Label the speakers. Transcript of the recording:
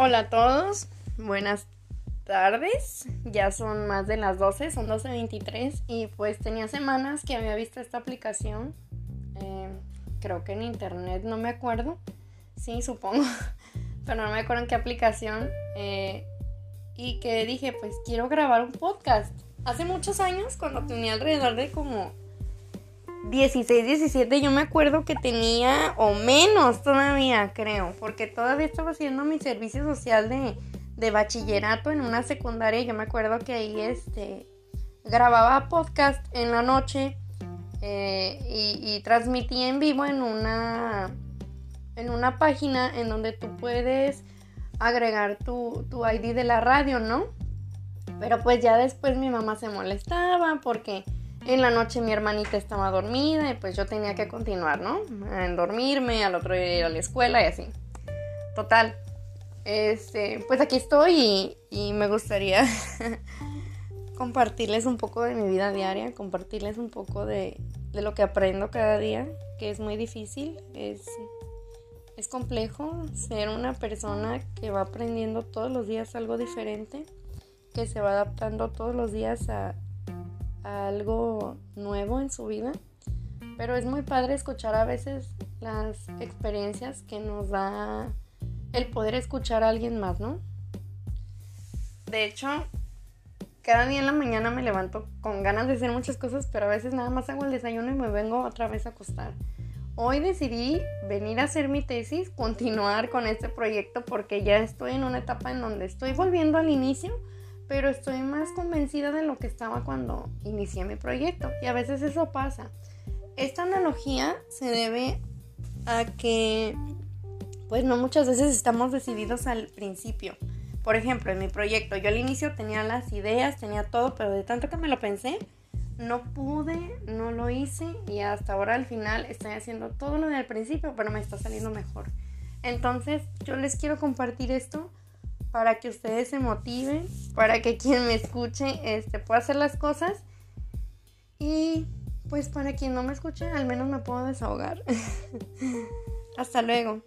Speaker 1: Hola a todos, buenas tardes. Ya son más de las 12, son 12.23 y pues tenía semanas que había visto esta aplicación. Eh, creo que en internet, no me acuerdo. Sí, supongo. Pero no me acuerdo en qué aplicación. Eh, y que dije, pues quiero grabar un podcast. Hace muchos años, cuando tenía alrededor de como 16, 17, yo me acuerdo que tenía, o menos todavía, creo, porque todavía estaba haciendo mi servicio social de, bachillerato en una secundaria. Yo me acuerdo que ahí este, grababa podcast en la noche eh, y, transmitía en vivo en una, en una página en donde tú puedes agregar tu, tu ID de la radio, ¿no? Pero pues ya después mi mamá se molestaba porque en la noche mi hermanita estaba dormida y pues yo tenía que continuar, ¿no? En dormirme, al otro día ir a la escuela y así. Total. Este, pues aquí estoy y, me gustaría compartirles un poco de mi vida diaria, compartirles un poco de, de lo que aprendo cada día, que es muy difícil, es, es complejo ser una persona que va aprendiendo todos los días algo diferente, que se va adaptando todos los días algo nuevo en su vida. Pero es muy padre escuchar a veces las experiencias que nos da el poder escuchar a alguien más, ¿no? De hecho, cada día en la mañana me levanto con ganas de hacer muchas cosas, pero a veces nada más hago el desayuno y me vengo otra vez a acostar. Hoy decidí venir a hacer mi tesis, continuar con este proyecto porque ya estoy en una etapa en donde estoy volviendo al inicio, pero estoy más convencida de lo que estaba cuando inicié mi proyecto. Y a veces eso pasa. Esta analogía se debe a que, pues no muchas veces estamos decididos al principio. Por ejemplo, en mi proyecto, yo al inicio tenía las ideas, tenía todo, pero de tanto que me lo pensé, no pude, no lo hice y hasta ahora al final estoy haciendo todo lo del principio, pero me está saliendo mejor. Entonces, yo les quiero compartir esto para que ustedes se motiven, para que quien me escuche este, pueda hacer las cosas y pues para quien no me escuche al menos me puedo desahogar. Hasta luego.